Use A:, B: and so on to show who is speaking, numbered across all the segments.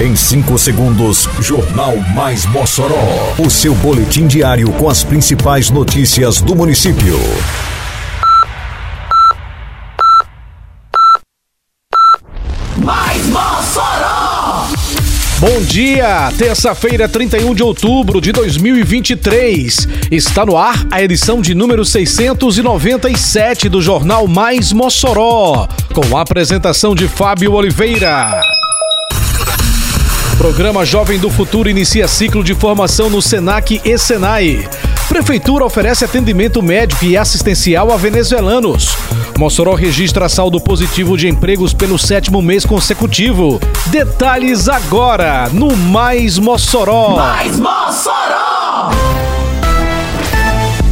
A: Em 5 segundos, Jornal Mais Mossoró. O seu boletim diário com as principais notícias do município.
B: Mais Mossoró!
C: Bom dia, terça-feira, 31 de outubro de 2023. Está no ar a edição de número 697 do Jornal Mais Mossoró, com a apresentação de Fábio Oliveira. Programa Jovem do Futuro inicia ciclo de formação no Senac e Senai. Prefeitura oferece atendimento médico e assistencial a venezuelanos. Mossoró registra saldo positivo de empregos pelo sétimo mês consecutivo. Detalhes agora no Mais Mossoró.
B: Mais Mossoró!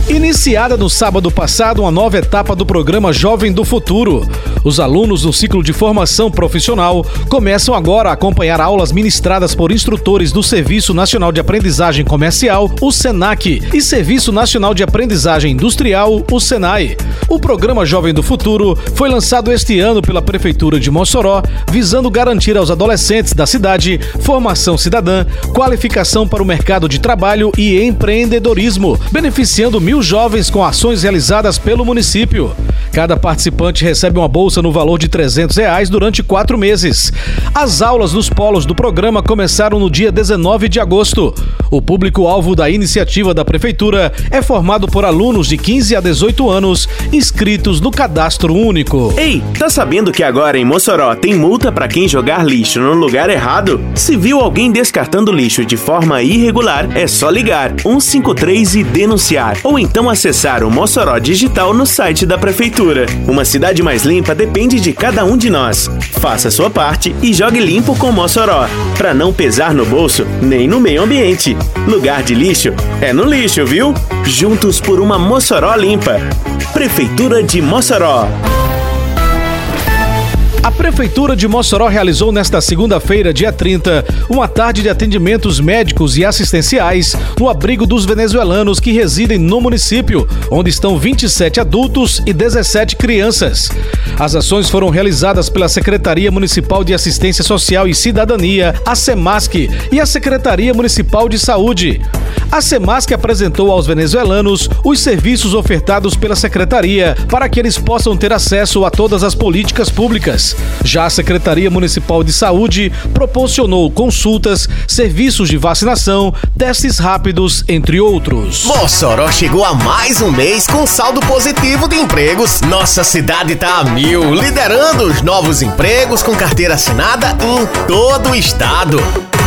C: Iniciada no sábado passado uma nova etapa do programa Jovem do Futuro. Os alunos do ciclo de formação profissional começam agora a acompanhar aulas ministradas por instrutores do Serviço Nacional de Aprendizagem Comercial, o SENAC, e Serviço Nacional de Aprendizagem Industrial, o SENAI. O programa Jovem do Futuro foi lançado este ano pela Prefeitura de Mossoró, visando garantir aos adolescentes da cidade formação cidadã, qualificação para o mercado de trabalho e empreendedorismo, beneficiando mil jovens com ações realizadas pelo município. Cada participante recebe uma bolsa no valor de 300 reais durante quatro meses. As aulas nos polos do programa começaram no dia 19 de agosto. O público-alvo da iniciativa da Prefeitura é formado por alunos de 15 a 18 anos inscritos no Cadastro Único.
D: Ei, tá sabendo que agora em Mossoró tem multa para quem jogar lixo no lugar errado? Se viu alguém descartando lixo de forma irregular, é só ligar 153 e denunciar. Ou então acessar o Mossoró Digital no site da Prefeitura. Uma cidade mais limpa depende de cada um de nós. Faça sua parte e jogue limpo com Mossoró, para não pesar no bolso nem no meio ambiente. Lugar de lixo é no lixo, viu? Juntos por uma Mossoró limpa. Prefeitura de Mossoró.
C: A Prefeitura de Mossoró realizou nesta segunda-feira, dia 30, uma tarde de atendimentos médicos e assistenciais no abrigo dos venezuelanos que residem no município, onde estão 27 adultos e 17 crianças. As ações foram realizadas pela Secretaria Municipal de Assistência Social e Cidadania, a SEMASC, e a Secretaria Municipal de Saúde. A SEMASC apresentou aos venezuelanos os serviços ofertados pela Secretaria para que eles possam ter acesso a todas as políticas públicas. Já a Secretaria Municipal de Saúde proporcionou consultas, serviços de vacinação, testes rápidos, entre outros.
E: Mossoró chegou a mais um mês com saldo positivo de empregos. Nossa cidade está a mil, liderando os novos empregos com carteira assinada em todo o estado.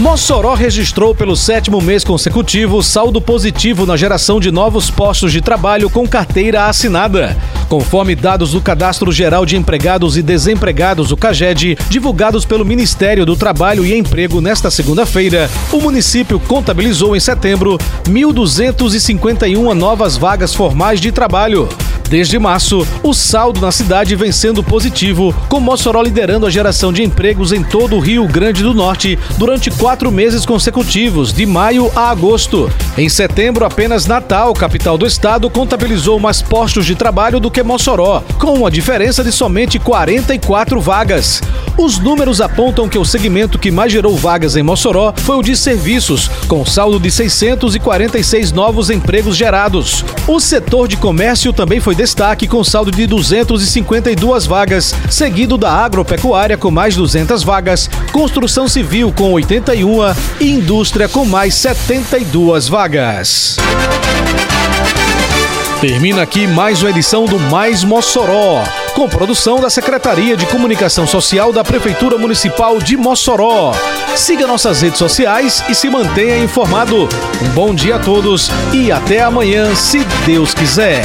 C: Mossoró registrou pelo sétimo mês consecutivo saldo positivo na geração de novos postos de trabalho com carteira assinada. Conforme dados do Cadastro Geral de Empregados e Desempregados, o CAGED, divulgados pelo Ministério do Trabalho e Emprego nesta segunda-feira, o município contabilizou em setembro 1.251 novas vagas formais de trabalho. Desde março, o saldo na cidade vem sendo positivo, com Mossoró liderando a geração de empregos em todo o Rio Grande do Norte durante quatro meses consecutivos, de maio a agosto. Em setembro, apenas Natal, capital do estado, contabilizou mais postos de trabalho do que Mossoró, com uma diferença de somente 44 vagas. Os números apontam que o segmento que mais gerou vagas em Mossoró foi o de serviços, com saldo de 646 novos empregos gerados. O setor de comércio também foi destaque com saldo de 252 vagas, seguido da agropecuária com mais 200 vagas, construção civil com 81 e indústria com mais 72 vagas. Termina aqui mais uma edição do Mais Mossoró, com produção da Secretaria de Comunicação Social da Prefeitura Municipal de Mossoró. Siga nossas redes sociais e se mantenha informado. Um bom dia a todos e até amanhã, se Deus quiser.